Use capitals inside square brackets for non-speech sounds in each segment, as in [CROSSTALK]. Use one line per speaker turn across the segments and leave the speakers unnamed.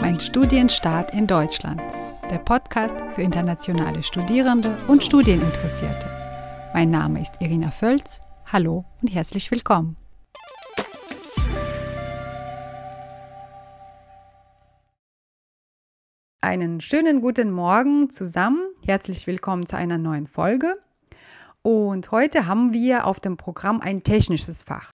Mein Studienstart in Deutschland. Der Podcast für internationale Studierende und Studieninteressierte. Mein Name ist Irina Völz. Hallo und herzlich willkommen. Einen schönen guten Morgen zusammen. Herzlich willkommen zu einer neuen Folge. Und heute haben wir auf dem Programm ein technisches Fach.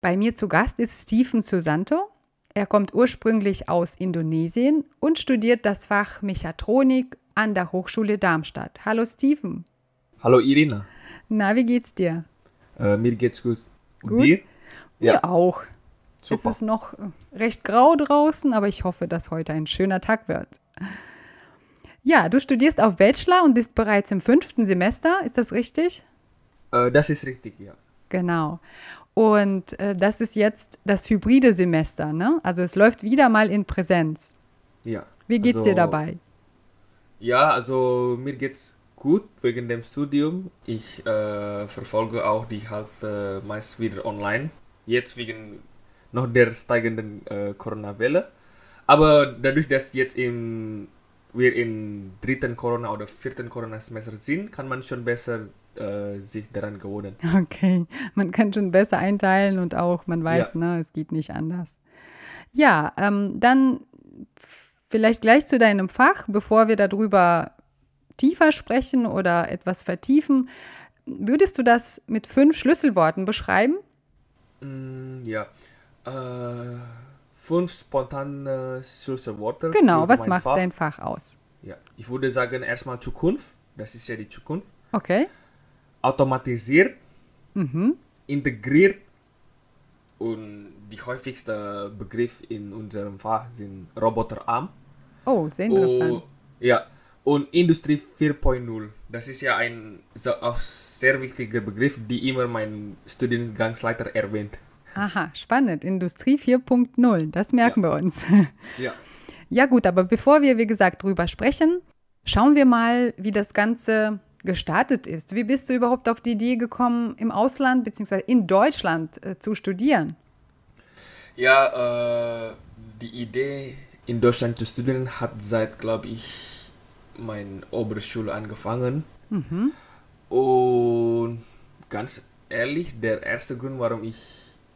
Bei mir zu Gast ist Stephen Susanto. Er kommt ursprünglich aus Indonesien und studiert das Fach Mechatronik an der Hochschule Darmstadt. Hallo Stephen.
Hallo Irina.
Na, wie geht's dir?
Äh, mir geht's gut.
Und gut? dir?
Ja.
Mir auch. Super. Es ist noch recht grau draußen, aber ich hoffe, dass heute ein schöner Tag wird. Ja, du studierst auf Bachelor und bist bereits im fünften Semester, ist das richtig?
Äh, das ist richtig, ja.
Genau. Und äh, das ist jetzt das hybride Semester, ne? Also es läuft wieder mal in Präsenz.
Ja.
Wie geht's also, dir dabei?
Ja, also mir geht's gut wegen dem Studium. Ich äh, verfolge auch die Hälfte meist wieder online. Jetzt wegen noch der steigenden äh, Corona-Welle. Aber dadurch, dass jetzt im, wir im dritten Corona- oder vierten Corona-Semester sind, kann man schon besser äh, sich daran gewöhnen. [LAUGHS]
Okay, man kann schon besser einteilen und auch, man weiß, ja. ne, es geht nicht anders. Ja, ähm, dann vielleicht gleich zu deinem Fach, bevor wir darüber tiefer sprechen oder etwas vertiefen. Würdest du das mit fünf Schlüsselworten beschreiben?
Mm, ja, äh, fünf spontane Schlüsselworte.
Genau, was macht Fach. dein Fach aus?
Ja, ich würde sagen erstmal Zukunft. Das ist ja die Zukunft.
Okay
automatisiert,
mhm.
integriert und die häufigste Begriff in unserem Fach sind Roboterarm.
Oh, sehr interessant.
Und, ja, und Industrie 4.0. Das ist ja ein so, sehr wichtiger Begriff, die immer mein Studiengangsleiter erwähnt.
Aha, spannend. Industrie 4.0, das merken ja. wir uns. [LAUGHS]
Ja.
Ja gut, aber bevor wir, wie gesagt, drüber sprechen, schauen wir mal, wie das Ganze gestartet ist. Wie bist du überhaupt auf die Idee gekommen, im Ausland bzw. in Deutschland äh, zu studieren?
Ja, äh, die Idee, in Deutschland zu studieren, hat seit, glaube ich, meiner Oberschule angefangen.
Mhm.
Und ganz ehrlich, der erste Grund, warum ich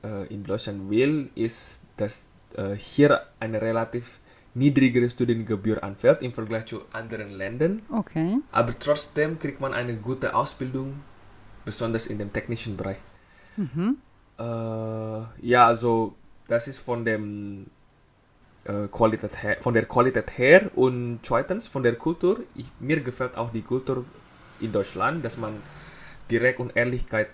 äh, in Deutschland will, ist, dass äh, hier eine relativ niedrigere Studiengebühr anfällt im Vergleich zu anderen Ländern.
Okay.
Aber trotzdem kriegt man eine gute Ausbildung, besonders in dem technischen Bereich.
Mhm.
Äh, ja, also das ist von dem äh, Qualität her, von der Qualität her und zweitens von der Kultur. Ich, mir gefällt auch die Kultur in Deutschland, dass man direkt und Ehrlichkeit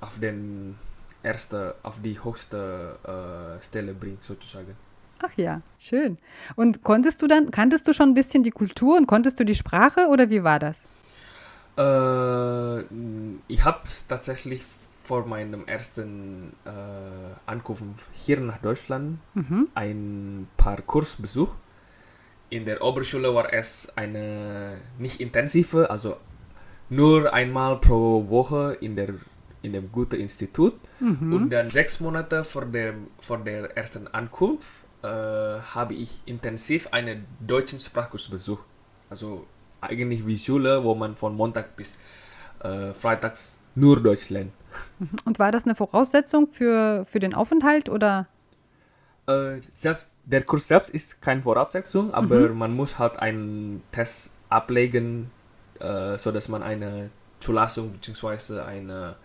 auf den erste, auf die höchste äh, Stelle bringt sozusagen.
Ach ja, schön. Und konntest du dann, kanntest du schon ein bisschen die Kultur und konntest du die Sprache oder wie war das?
Äh, ich habe tatsächlich vor meinem ersten äh, Ankunft hier nach Deutschland
mhm.
ein paar Kurs besucht. In der Oberschule war es eine nicht intensive, also nur einmal pro Woche in der in dem guten Institut
mhm.
und dann sechs Monate vor der vor der ersten Ankunft äh, habe ich intensiv einen deutschen Sprachkurs besucht. Also eigentlich wie Schule, wo man von Montag bis äh, Freitags nur Deutsch lernt. [LAUGHS]
Und war das eine Voraussetzung für, für den Aufenthalt oder?
Äh, selbst, der Kurs selbst ist keine Voraussetzung, aber mhm. man muss halt einen Test ablegen, äh, sodass man eine Zulassung bzw. eine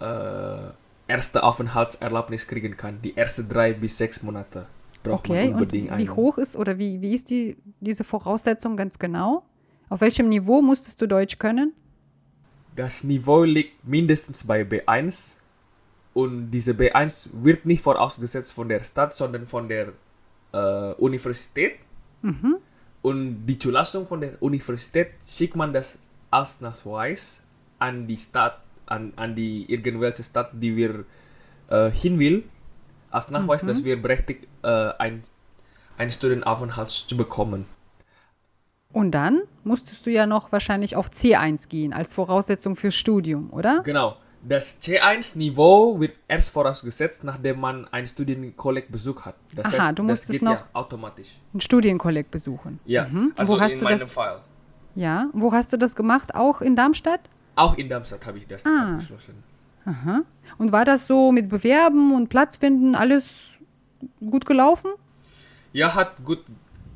äh, erste Aufenthaltserlaubnis kriegen kann. Die ersten drei bis sechs Monate
braucht okay, man unbedingt und wie einen. hoch ist oder wie, wie ist die, diese Voraussetzung ganz genau? Auf welchem Niveau musstest du Deutsch können?
Das Niveau liegt mindestens bei B1 und diese B1 wird nicht vorausgesetzt von der Stadt, sondern von der äh, Universität.
Mhm.
Und die Zulassung von der Universität schickt man das als Nachweis an die Stadt, an, an die irgendwelche Stadt, die wir äh, hin will als Nachweis, mhm. dass wir berechtigt äh, ein, einen Studienaufenthalt zu bekommen.
Und dann musstest du ja noch wahrscheinlich auf C1 gehen als Voraussetzung fürs Studium, oder?
Genau. Das C1-Niveau wird erst vorausgesetzt, nachdem man ein Studienkolleg besucht hat. Das
Aha,
heißt,
du musstest noch-
ja automatisch.
Einen Studienkolleg besuchen.
Ja,
Mhm.
also
Wo hast
in
du
meinem
das?
Fall.
Ja, wo hast du das gemacht? Auch in Darmstadt?
Auch in Darmstadt habe ich das
Ah.
abgeschlossen.
Aha. Und war das so mit Bewerben und Platz finden alles gut gelaufen?
Ja, hat gut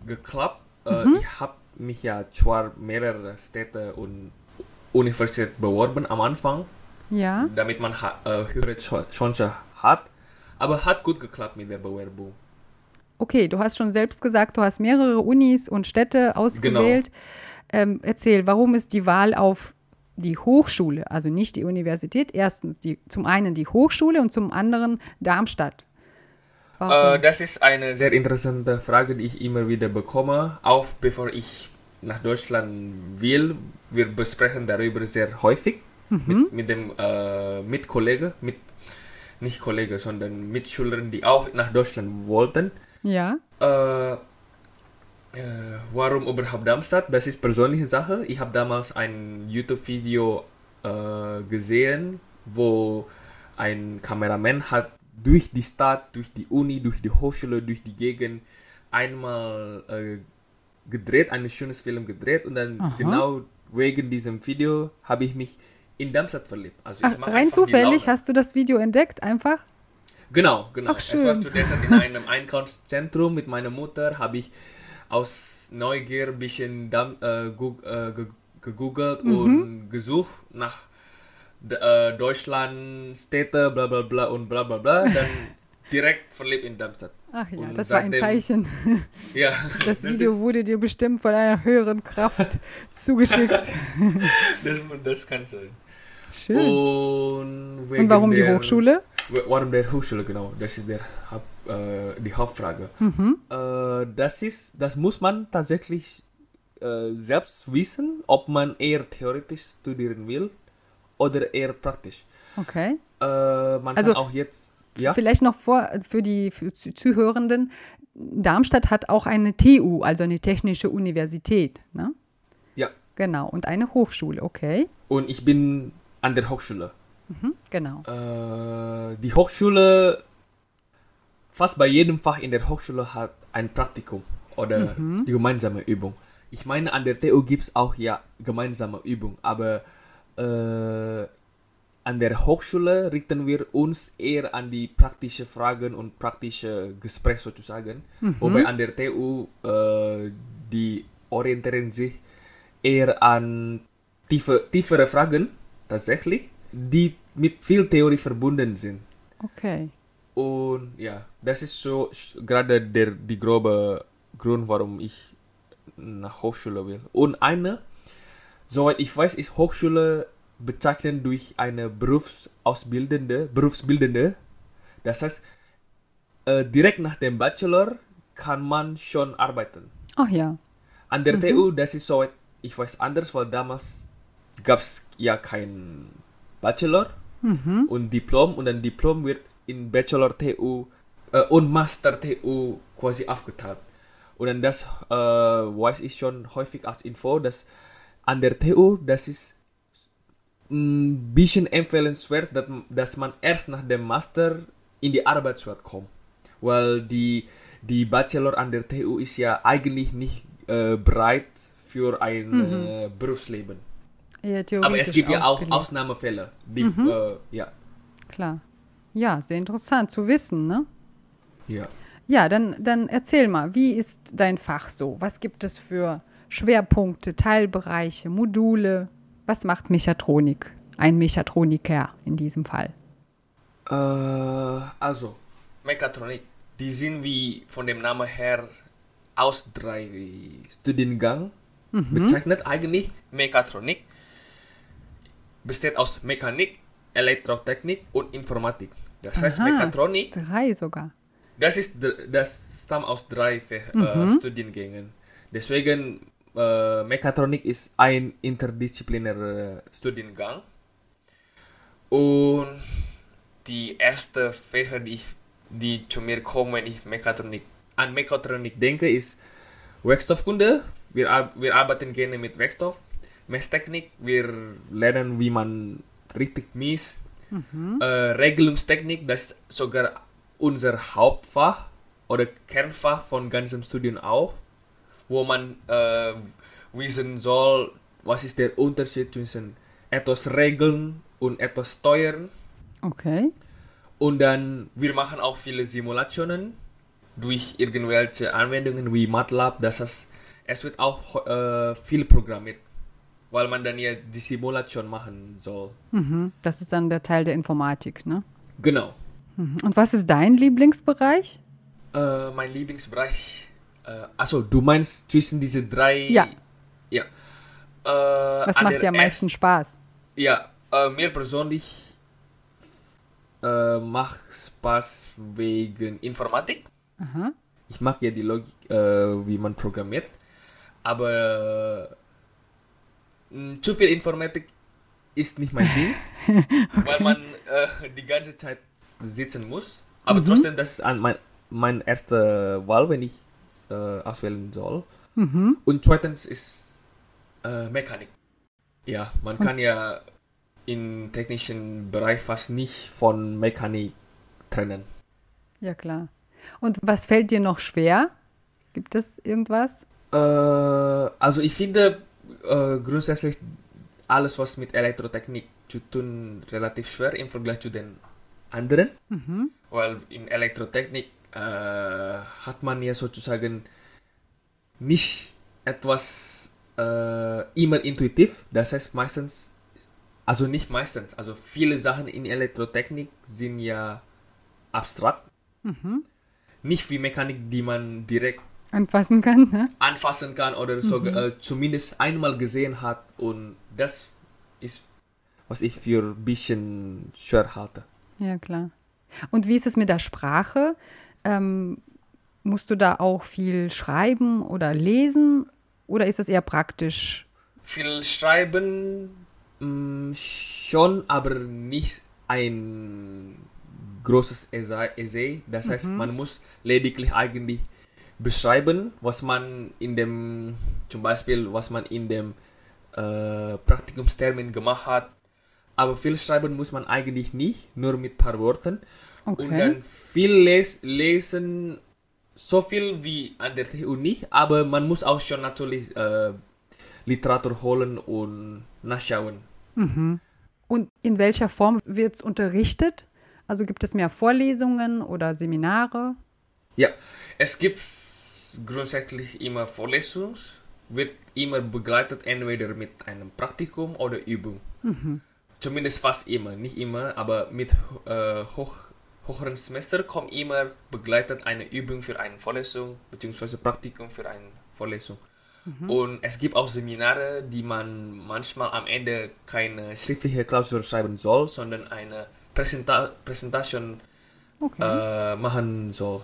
geklappt. Äh,
Mhm.
Ich habe mich ja zwar mehrere Städte und Universität beworben am Anfang,
Ja.
damit man äh, höhere Ch- Chance hat, aber hat gut geklappt mit der Bewerbung.
Okay, du hast schon selbst gesagt, du hast mehrere Unis und Städte ausgewählt. Ähm, erzähl, warum ist die Wahl auf die Hochschule, also nicht die Universität, erstens die, zum einen die Hochschule und zum anderen Darmstadt?
Äh, das ist eine sehr interessante Frage, die ich immer wieder bekomme, auch bevor ich nach Deutschland will. Wir besprechen darüber sehr häufig mit, mit dem äh, Mitkollege, mit nicht Kollege, sondern Mitschülern, die auch nach Deutschland wollten.
ja.
Äh, äh, warum überhaupt Darmstadt? Das ist persönliche Sache. Ich habe damals ein YouTube-Video äh, gesehen, wo ein Kameramann hat durch die Stadt, durch die Uni, durch die Hochschule, durch die Gegend einmal äh, gedreht, ein schönes Film gedreht und dann
Aha.
genau wegen diesem Video habe ich mich in Darmstadt verliebt. Also
Ach, rein zufällig hast du das Video entdeckt, einfach?
Genau, genau.
Ach,
Es war
schön.
zu der Zeit in einem Einkaufszentrum mit meiner Mutter, habe ich aus Neugier ein bisschen Dam äh, äh, ge gegoogelt
Mhm.
und gesucht nach äh, Deutschland, Städte, bla bla bla und bla bla bla. [LAUGHS] Dann direkt verliebt in Darmstadt.
Ach ja,
Und
das war ein
seitdem-
Zeichen. [LAUGHS]
Ja,
Das Video
ist,
wurde dir bestimmt von einer höheren Kraft [LAUGHS] zugeschickt.
das, das kann sein.
Schön.
Und,
Und warum die
der-
Hochschule?
Warum der Hochschule, genau. Das ist der Haupt, äh, die Hauptfrage.
Mhm.
Äh, das ist, das muss man tatsächlich äh, selbst wissen, ob man eher theoretisch studieren will oder eher praktisch.
Okay.
Äh, man
Also,
kann auch jetzt, ja,
Vielleicht noch vor für die für Zuhörenden. Darmstadt hat auch eine TU, also eine technische Universität. Ne?
ja.
Genau. Und eine Hochschule, okay.
Und ich bin an der Hochschule.
Mhm. Genau.
Äh, die Hochschule, fast bei jedem Fach in der Hochschule hat ein Praktikum oder die gemeinsame Übung. Ich meine, an der TU gibt es auch ja gemeinsame Übung, aber äh, an der Hochschule richten wir uns eher an die praktischen Fragen und praktische Gespräche sozusagen, wobei an der TU äh, die orientieren sich eher an tiefe, tiefere Fragen tatsächlich, die mit viel Theorie verbunden sind.
Okay.
Und ja, das ist so gerade der die grobe Grund, warum ich nach Hochschule will. Und eine, soweit ich weiß, ist Hochschule bezeichnet durch eine Berufsausbildende, Berufsbildende. Das heißt, äh, direkt nach dem Bachelor kann man schon arbeiten.
Ach ja.
An der TU, das ist soweit ich weiß anders, weil damals gab es ja kein Bachelor und Diplom und dann Diplom wird in Bachelor TU äh, und Master TU quasi aufgeteilt. Und dann das äh, weiß ich schon häufig als Info, dass an der TU, das ist ein bisschen empfehlenswert, dass, dass man erst nach dem Master in die Arbeitswelt kommt. Weil die, die Bachelor an der TU ist ja eigentlich nicht äh, bereit für ein äh, Berufsleben.
Eher
Aber es gibt ja auch. Ausnahmefälle. Die, äh, ja.
Klar. Ja, sehr interessant zu wissen, ne?
ja.
Ja, dann, dann erzähl mal, wie ist dein Fach so? Was gibt es für Schwerpunkte, Teilbereiche, Module? Was macht Mechatronik? Ein Mechatroniker in diesem Fall.
Äh, also, Mechatronik. Die sind wie von dem Namen her aus drei Studiengang bezeichnet. Eigentlich Mechatronik besteht aus Mechanik, Elektrotechnik und Informatik. Das heißt,
Aha.
Mechatronik,
Drei sogar.
das ist das stammt aus drei äh, Studiengängen. Deswegen äh, Mechatronik ist ein interdisziplinärer Studiengang. Und die erste Fächer, die, die zu mir kommen, wenn ich Mechatronik, an Mechatronik denke, ist Werkstoffkunde. Wir, wir arbeiten gerne mit Werkstoff. Messtechnik, wir lernen, wie man richtig misst. Äh, Regelungstechnik, das ist sogar unser Hauptfach oder Kernfach von ganzem Studium auch, wo man äh, wissen soll, was ist der Unterschied zwischen etwas regeln und etwas steuern.
Okay.
Und dann, wir machen auch viele Simulationen durch irgendwelche Anwendungen wie MATLAB. Das heißt, es wird auch äh, viel programmiert, weil man dann ja die Simulation machen soll.
Mhm. Das ist dann der Teil der Informatik, ne?
Genau.
Mhm. Und was ist dein Lieblingsbereich?
Äh, mein Lieblingsbereich. Äh, achso, du meinst zwischen diese drei.
Ja.
Ja. Äh,
Was macht dir am meisten Spaß?
Ja, äh, mir persönlich äh, macht Spaß wegen Informatik.
Aha.
Ich mag ja die Logik, äh, wie man programmiert. Aber äh, zu viel Informatik ist nicht mein Ding, [LAUGHS] weil man äh, die ganze Zeit sitzen muss. Aber trotzdem, das ist an mein, mein erster Wahl, wenn ich äh, auswählen soll.
Mhm.
Und zweitens ist äh, Mechanik. Ja, man kann ja im technischen Bereich fast nicht von Mechanik trennen.
Ja, klar. Und was fällt dir noch schwer? Gibt es irgendwas?
Äh, also ich finde äh, grundsätzlich alles, was mit Elektrotechnik zu tun, relativ schwer im Vergleich zu den anderen.
Mhm.
Weil in Elektrotechnik äh, hat man ja sozusagen nicht etwas äh, immer intuitiv. Das heißt meistens, also nicht meistens, also viele Sachen in Elektrotechnik sind ja abstrakt.
Mhm.
Nicht wie Mechanik, die man direkt
Anfassen kann, ne?
anfassen kann oder sogar äh, zumindest einmal gesehen hat und das ist, was ich für ein bisschen schwer halte.
Ja, klar. Und wie ist es mit der Sprache? Ähm, musst du da auch viel schreiben oder lesen oder ist das eher praktisch?
Viel schreiben mh, schon, aber nicht ein großes Essay. Essay. Das heißt, man muss lediglich eigentlich beschreiben, was man in dem, zum Beispiel, was man in dem äh, Praktikumstermin gemacht hat. Aber viel schreiben muss man eigentlich nicht, nur mit ein paar Worten. Und
Okay.
dann viel les lesen, so viel wie an der TU nicht, aber man muss auch schon natürlich äh, Literatur holen und nachschauen.
Und in welcher Form wird es unterrichtet? Also gibt es mehr Vorlesungen oder Seminare?
Ja, es gibt grundsätzlich immer Vorlesungen, wird immer begleitet entweder mit einem Praktikum oder Übung. Zumindest fast immer, nicht immer, aber mit äh, hoch, höheren Semester kommt immer begleitet eine Übung für eine Vorlesung bzw. Praktikum für eine Vorlesung. Und es gibt auch Seminare, die man manchmal am Ende keine schriftliche Klausur schreiben soll, sondern eine Präsenta Präsentation
Okay.
äh, machen soll.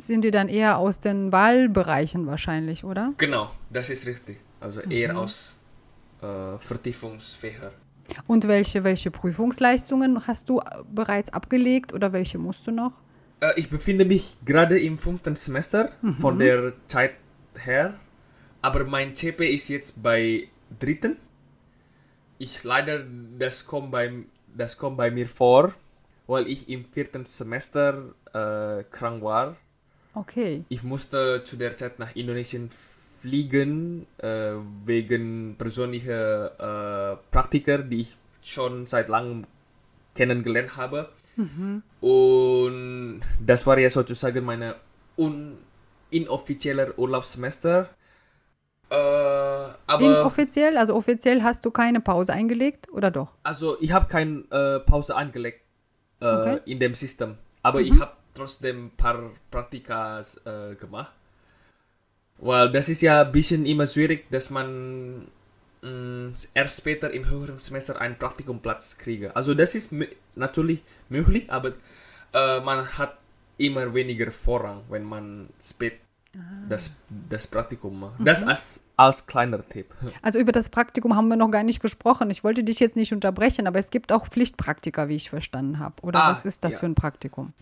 Sind die dann eher aus den Wahlbereichen wahrscheinlich, oder?
Genau, das ist richtig. Also eher aus äh, Vertiefungsfächer.
Und welche, welche Prüfungsleistungen hast du bereits abgelegt oder welche musst du noch?
Äh, ich befinde mich gerade im fünften Semester von der Zeit her, aber mein CP ist jetzt bei dritten. Ich leider, das kommt bei, das kommt bei mir vor, weil ich im vierten Semester äh, krank war.
Okay.
Ich musste zu der Zeit nach Indonesien fliegen äh, wegen persönlicher äh, Praktiker, die ich schon seit langem kennengelernt habe. Und das war ja sozusagen meine un inoffizieller Urlaubssemester. Äh, aber
Inoffiziell, also offiziell hast du keine Pause eingelegt oder doch?
also ich habe keine äh, Pause angelegt äh,
Okay.
in dem System, aber ich habe trotzdem ein paar Praktikas äh, gemacht. Weil das ist ja ein bisschen immer schwierig, dass man mh, erst später im höheren Semester einen Praktikumplatz kriege. Also das ist natürlich möglich, aber äh, man hat immer weniger Vorrang, wenn man spät das, das Praktikum macht. Das als, als kleiner Tipp. [LAUGHS]
Also über das Praktikum haben wir noch gar nicht gesprochen. Ich wollte dich jetzt nicht unterbrechen, aber es gibt auch Pflichtpraktika, wie ich verstanden habe. Oder
Ah,
was ist das
ja.
für ein Praktikum?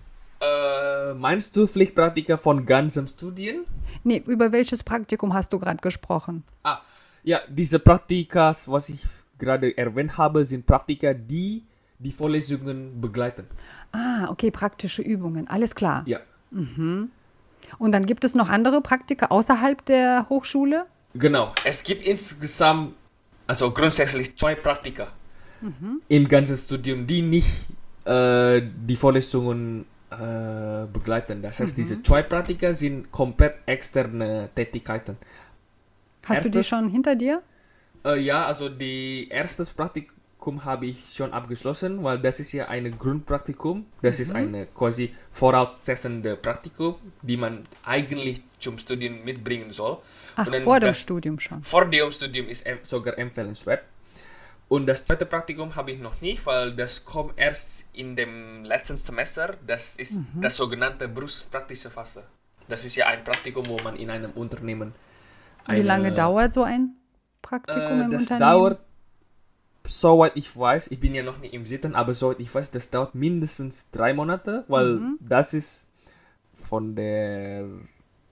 Äh, meinst du Pflichtpraktika von ganzem Studien?
Nee, über welches Praktikum hast du gerade gesprochen?
Ah, ja, diese Praktikas, was ich gerade erwähnt habe, sind Praktika, die die Vorlesungen begleiten.
Ah, okay, praktische Übungen, alles klar.
Ja.
Und dann gibt es noch andere Praktika außerhalb der Hochschule?
Genau. Es gibt insgesamt, also grundsätzlich zwei Praktika im ganzen Studium, die nicht äh, die Vorlesungen äh, begleiten. Das heißt, diese zwei Praktika sind komplett externe Tätigkeiten.
Hast du die
Erstes-
schon hinter dir?
Äh, ja, also die erste Praktikum habe ich schon abgeschlossen, weil das ist ja ein Grundpraktikum. Das ist eine quasi voraussetzende Praktikum, die man eigentlich zum Studium mitbringen soll.
Ach, vor dem Studium schon.
Vor dem Studium ist sogar empfehlenswert. Und das zweite Praktikum habe ich noch nicht, weil das kommt erst in dem letzten Semester. Das ist das sogenannte berufspraktische Phase. Das ist ja ein Praktikum, wo man in einem Unternehmen.
Wie lange
eine-
dauert so ein Praktikum
äh,
im
das
Unternehmen?
dauert, soweit ich weiß, ich bin ja noch nicht im Sitten, aber soweit ich weiß, das dauert mindestens drei Monate, weil
Mhm.
das ist von der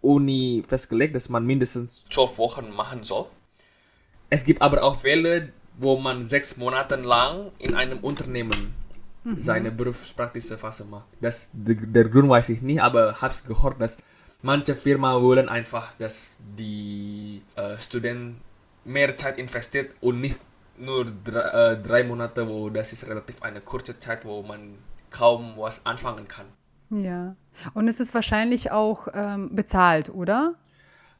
Uni festgelegt, dass man mindestens zwölf Wochen machen soll. Es gibt aber auch Fälle, wo man sechs Monate lang in einem Unternehmen
Mhm.
seine berufspraktische Phase macht. Das, der, der Grund weiß ich nicht, aber hab's gehört, dass manche Firmen wollen einfach, dass die äh, Studenten mehr Zeit investiert und nicht nur drei, äh, drei Monate, wo das ist relativ eine kurze Zeit, wo man kaum was anfangen kann.
Ja. Und es ist wahrscheinlich auch ähm, bezahlt, oder?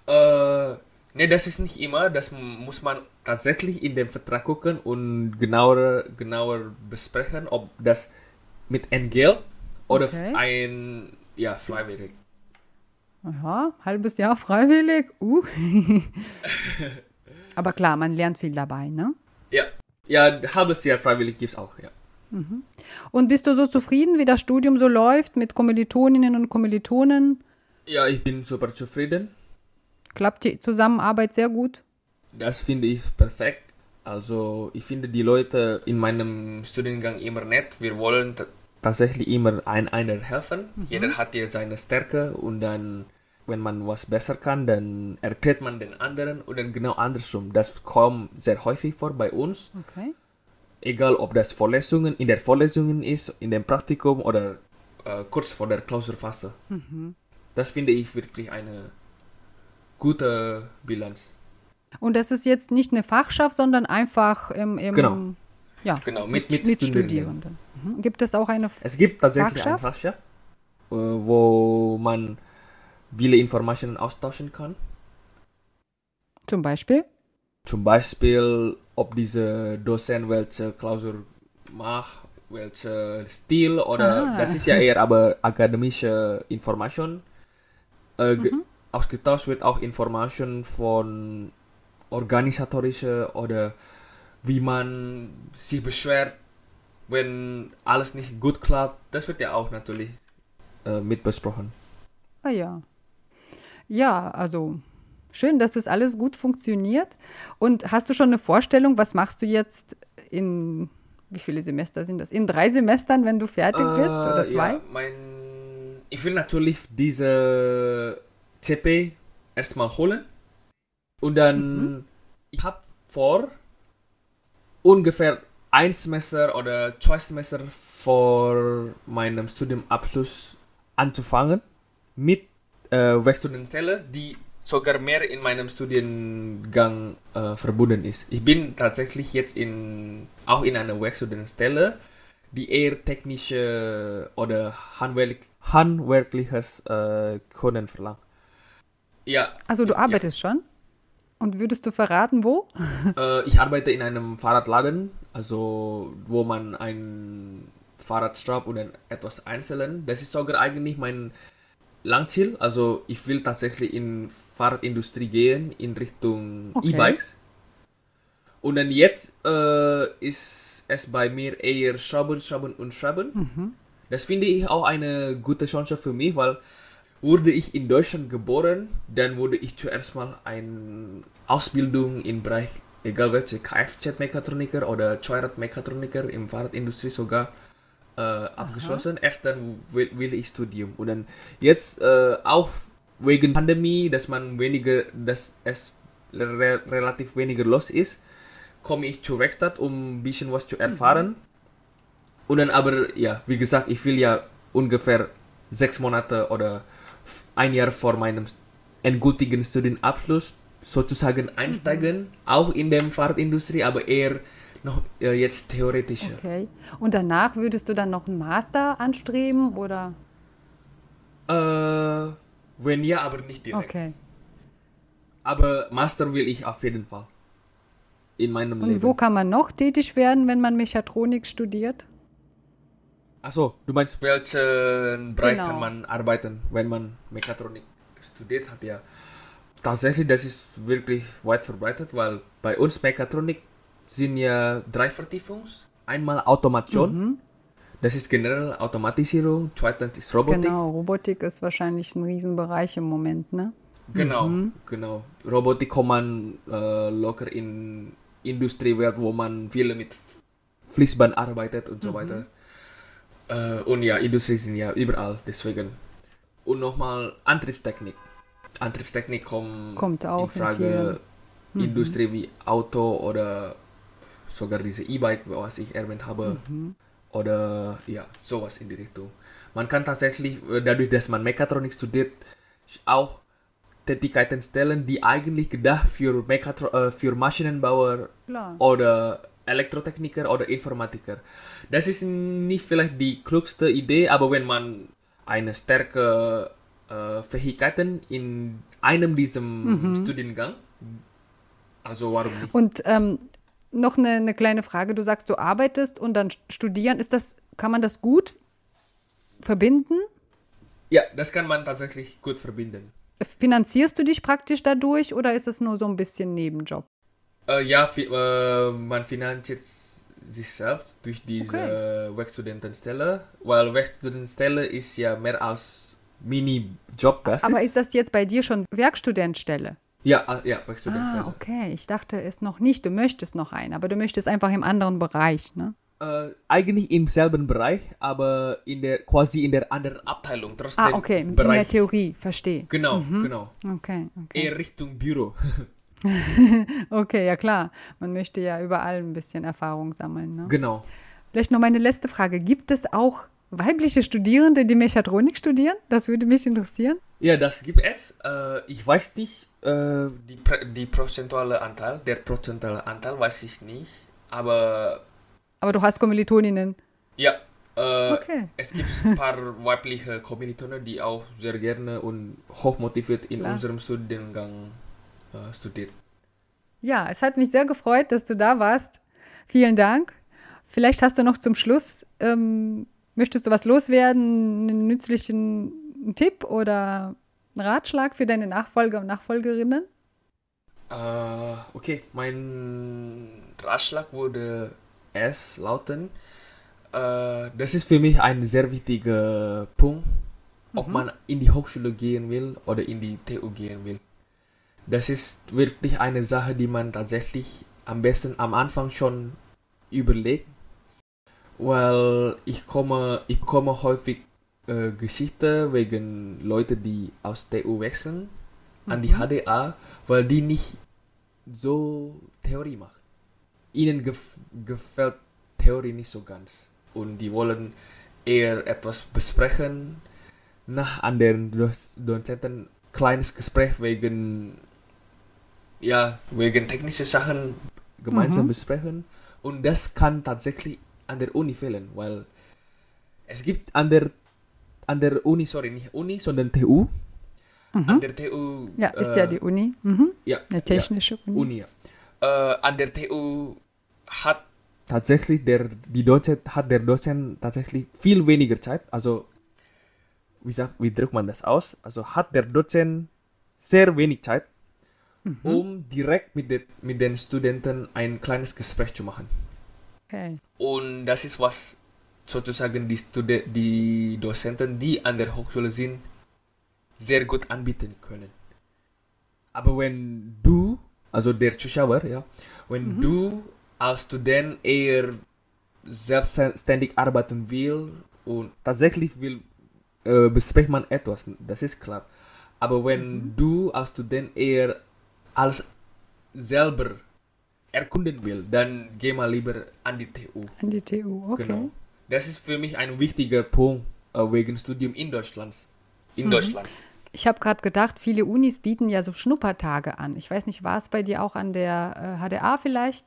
Äh, ne, das ist nicht immer. Das muss man tatsächlich in dem Vertrag gucken und genauer, genauer besprechen, ob das mit Entgelt oder
Okay.
ein, ja, freiwillig.
Aha, halbes Jahr freiwillig. Uh. [LAUGHS] Aber klar, man lernt viel dabei, ne?
Ja, ja, halbes Jahr freiwillig gibt's auch, ja.
Und bist du so zufrieden, wie das Studium so läuft mit Kommilitoninnen und Kommilitonen?
Ja, ich bin super zufrieden.
Klappt die Zusammenarbeit sehr gut?
Das finde ich perfekt. Also, ich finde die Leute in meinem Studiengang immer nett. Wir wollen ta- tatsächlich immer ein, einer helfen. Jeder hat ja seine Stärke und dann, wenn man was besser kann, dann erklärt man den anderen und dann genau andersrum. Das kommt sehr häufig vor bei uns.
Okay.
Egal, ob das Vorlesungen in der Vorlesungen ist, in dem Praktikum oder äh, kurz vor der Klausurphase. Das finde ich wirklich eine gute Bilanz.
Und das ist jetzt nicht eine Fachschaft, sondern einfach im, im
Genau.
ja,
Genau, mit,
mit,
mit, Studierenden.
Studierenden. Mhm. Gibt es auch eine
Es gibt tatsächlich
Fachschaft?
eine Fachschaft, äh, wo man viele Informationen austauschen kann.
zum Beispiel?
Zum Beispiel, ob diese Dozent welche Klausur macht, welche Stil oder
Ah.
das ist ja eher aber akademische Information. Äh, ge- Ausgetauscht wird auch Information von organisatorische oder wie man sich beschwert, wenn alles nicht gut klappt. Das wird ja auch natürlich äh, mit besprochen.
Ah ja. Ja, also schön, dass das alles gut funktioniert. Und hast du schon eine Vorstellung, was machst du jetzt in, wie viele Semester sind das? In drei Semestern, wenn du fertig bist oder
Äh,
zwei?
Ja, mein, ich will natürlich diese CP erstmal holen. Und dann,
Mhm.
ich habe vor, ungefähr ein Semester oder zwei Semester vor meinem Studiumabschluss anzufangen mit äh, Werkstudentenstelle, die sogar mehr in meinem Studiengang äh, verbunden ist. Ich bin tatsächlich jetzt in, auch in einer Werkstudentenstelle, die eher technische oder handwerk, handwerkliches äh, Können verlangt. Ja,
Also du arbeitest schon? Und würdest du verraten, wo? [LAUGHS]
äh, ich arbeite in einem Fahrradladen, also wo man ein Fahrradstrap und dann etwas einzeln. Das ist sogar eigentlich mein Langziel. Also ich will tatsächlich in Fahrradindustrie gehen in Richtung
Okay.
E-Bikes. Und dann jetzt äh, ist es bei mir eher Schrauben, Schrauben und Schrauben. Das finde ich auch eine gute Chance für mich, weil wurde ich in Deutschland geboren, dann wurde ich zuerst mal eine Ausbildung im Bereich, egal welche, Kfz-Mechatroniker oder Zweiradmechatroniker im Fahrradindustrie sogar äh, abgeschlossen. Erst dann will, will ich Studium. Und dann jetzt äh, auch wegen Pandemie, dass man weniger, dass es re relativ weniger los ist, komme ich zur Werkstatt, um ein bisschen was zu erfahren. Und dann aber, ja, wie gesagt, ich will ja ungefähr sechs Monate oder ein Jahr vor meinem endgültigen Studienabschluss sozusagen einsteigen, auch in der Fahrtindustrie, aber eher noch äh, jetzt theoretischer.
Okay. Und danach würdest du dann noch einen Master anstreben oder?
Äh, wenn ja, aber nicht direkt.
Okay.
Aber Master will ich auf jeden Fall. In meinem
Und
Leben.
wo kann man noch tätig werden, wenn man Mechatronik studiert?
Achso, du meinst, welchen Bereich
Genau.
kann man arbeiten, wenn man Mechatronik studiert hat? Ja, tatsächlich, das ist wirklich weit verbreitet, weil bei uns Mechatronik sind ja drei Vertiefungs. Einmal Automation, das ist generell Automatisierung, zweitens ist Robotik.
Genau, Robotik ist wahrscheinlich ein Riesenbereich im Moment, ne?
Genau, genau. Robotik kann man äh, locker in Industriewelt, wo man viel mit Fließband arbeitet und so weiter. Äh, und ja, Industrie sind ja überall, deswegen. Und nochmal Antriebstechnik. Antriebstechnik kommt,
Kommt auch
in
in
Frage Industrie wie Auto oder sogar diese E-Bike, was ich erwähnt habe. Oder ja, sowas in die Richtung. Man kann tatsächlich, äh, dadurch, dass man Mechatronik studiert, auch Tätigkeiten stellen, die eigentlich gedacht für, Mechatro äh, für Maschinenbauer
Klar.
oder Elektrotechniker oder Informatiker. Das ist nicht vielleicht die klugste Idee, aber wenn man eine starke äh, Fähigkeiten in einem diesem Studiengang, also warum nicht?
Und ähm, noch eine, eine kleine Frage. Du sagst, du arbeitest und dann studieren. Ist das, kann man das gut verbinden?
Ja, das kann man tatsächlich gut verbinden.
Finanzierst du dich praktisch dadurch oder ist es nur so ein bisschen Nebenjob?
Äh, ja, fi äh, man finanziert sich selbst durch diese
Okay.
Werkstudentenstelle, weil Werkstudentenstelle ist ja mehr als Mini-Jobbasis.
Aber ist das jetzt bei dir schon Werkstudentstelle?
Ja, äh, ja, Werkstudentenstelle.
Ah, okay. Ich dachte es noch nicht. Du möchtest noch einen, aber du möchtest einfach im anderen Bereich, ne?
Äh, eigentlich im selben Bereich, aber in der quasi in der anderen Abteilung. Trotzdem
Ah, okay. In
Bereich.
der Theorie, verstehe.
Genau, genau.
Okay, okay.
Eher Richtung Büro. [LAUGHS] [LAUGHS]
Okay, ja klar. Man möchte ja überall ein bisschen Erfahrung sammeln. Ne?
genau.
Vielleicht noch meine letzte Frage. Gibt es auch weibliche Studierende, die Mechatronik studieren? Das würde mich interessieren.
Ja, das gibt es. Äh, ich weiß nicht, äh, die, die prozentuale Anteil, der prozentuale Anteil weiß ich nicht, aber
Aber du hast Kommilitoninnen.
ja, äh,
Okay.
es gibt ein paar [LAUGHS] weibliche Kommilitonen, die auch sehr gerne und hochmotiviert in
Klar.
unserem Studiengang äh, studieren.
Ja, es hat mich sehr gefreut, dass du da warst. Vielen Dank. Vielleicht hast du noch zum Schluss, ähm, möchtest du was loswerden, einen nützlichen Tipp oder einen Ratschlag für deine Nachfolger und Nachfolgerinnen?
Äh, okay, mein Ratschlag würde es lauten, äh, das ist für mich ein sehr wichtiger Punkt, ob man in die Hochschule gehen will oder in die TU gehen will. Das ist wirklich eine Sache, die man tatsächlich am besten am Anfang schon überlegt, weil ich komme, ich komme häufig äh, Geschichte wegen Leute, die aus TU wechseln an die HDA, weil die nicht so Theorie macht. Ihnen gef gefällt Theorie nicht so ganz. Und die wollen eher etwas besprechen, nach anderen Doz- Dozenten kleines Gespräch wegen, ja, wegen technische Sachen gemeinsam
Mhm.
besprechen. Und das kann tatsächlich an der Uni fehlen, weil es gibt an der, an der Uni, sorry, nicht Uni, sondern TU. An der TU.
Ja, ist ja
äh,
die Uni. Mhm.
ja,
Eine technische Uni.
Uni. Ja. Äh, an der TU hat tatsächlich der die Dozent hat der Dozent tatsächlich viel weniger Zeit. Also wie sagt wie drückt man das aus? Also hat der Dozent sehr wenig Zeit, um direkt mit, den mit den Studenten ein kleines Gespräch zu machen.
Okay.
Und das ist was sozusagen die, Studi die Dozenten, die an der Hochschule sind, sehr gut anbieten können. Aber wenn du, also der Zuschauer, ja, wenn du als Student eher selbstständig arbeiten will und tatsächlich will, äh, bespricht man etwas, das ist klar. Aber wenn du als Student eher als selber erkunden will, dann geh mal lieber an die TU.
An die TU, okay.
Genau. Das ist für mich ein wichtiger Punkt äh, wegen Studium in Deutschland. In
Mhm.
Deutschland.
Ich habe gerade gedacht, viele Unis bieten ja so Schnuppertage an. Ich weiß nicht, war es bei dir auch an der äh, HDA vielleicht?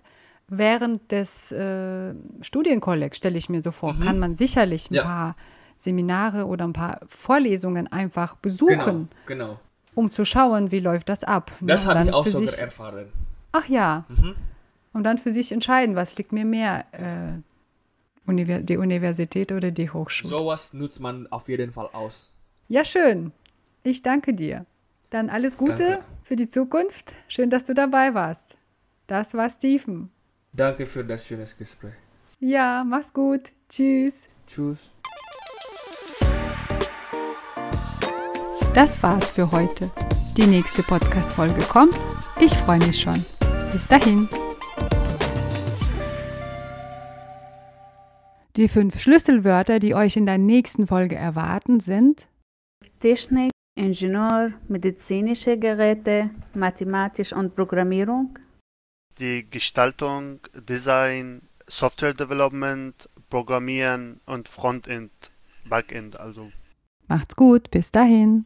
Während des äh, Studienkollegs, stelle ich mir so vor, kann man sicherlich ein
Mhm. Ja.
paar Seminare oder ein paar Vorlesungen einfach besuchen,
Genau, genau.
Um zu schauen, wie läuft das ab.
Das habe ich auch sogar
sich,
erfahren.
Ach ja.
Mhm.
Und dann für sich entscheiden, was liegt mir mehr, äh, Univers die Universität oder die Hochschule.
Sowas nutzt man auf jeden Fall aus.
Ja, schön. Ich danke dir. Dann alles Gute
Danke.
für die Zukunft. Schön, dass du dabei warst. Das war Steven.
Danke für das schöne Gespräch.
Ja, mach's gut. Tschüss.
Tschüss.
Das war's für heute. Die nächste Podcast-Folge kommt. Ich freue mich schon. Bis dahin. Die fünf Schlüsselwörter, die euch in der nächsten Folge erwarten, sind
Technik, Ingenieur, medizinische Geräte, Mathematik und Programmierung,
die Gestaltung, Design, Software Development, Programmieren und Frontend, Backend also.
Macht's gut. Bis dahin.